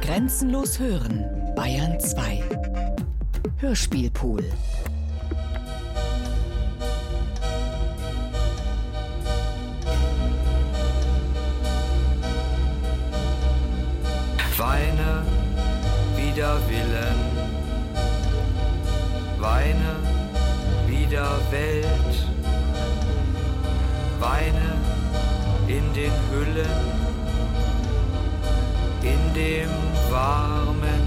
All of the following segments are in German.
Grenzenlos hören, Bayern 2. Hörspielpool. Weine wider Willen, weine wider Welt, weine in den Hüllen, in dem warmen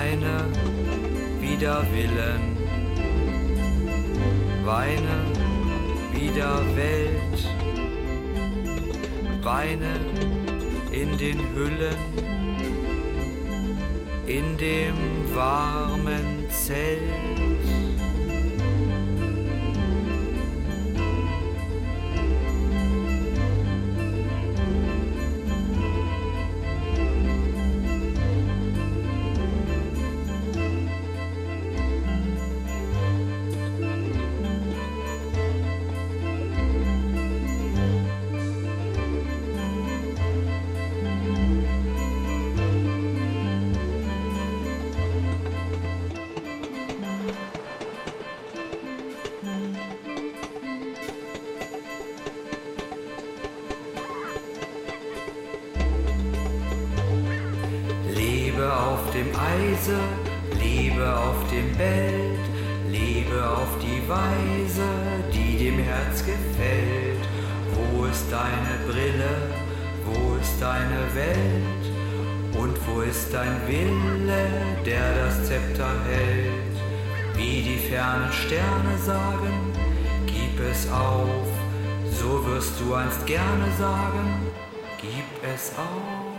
Weine wider Willen, weine wider Welt, weine in den Hüllen, in dem warmen Zelt. Dem Eise, Liebe auf dem Bett, Liebe auf die Weise, die dem Herz gefällt. Wo ist deine Brille, wo ist deine Welt und wo ist dein Wille, der das Zepter hält? Wie die fernen Sterne sagen, gib es auf, so wirst du einst gerne sagen, gib es auf.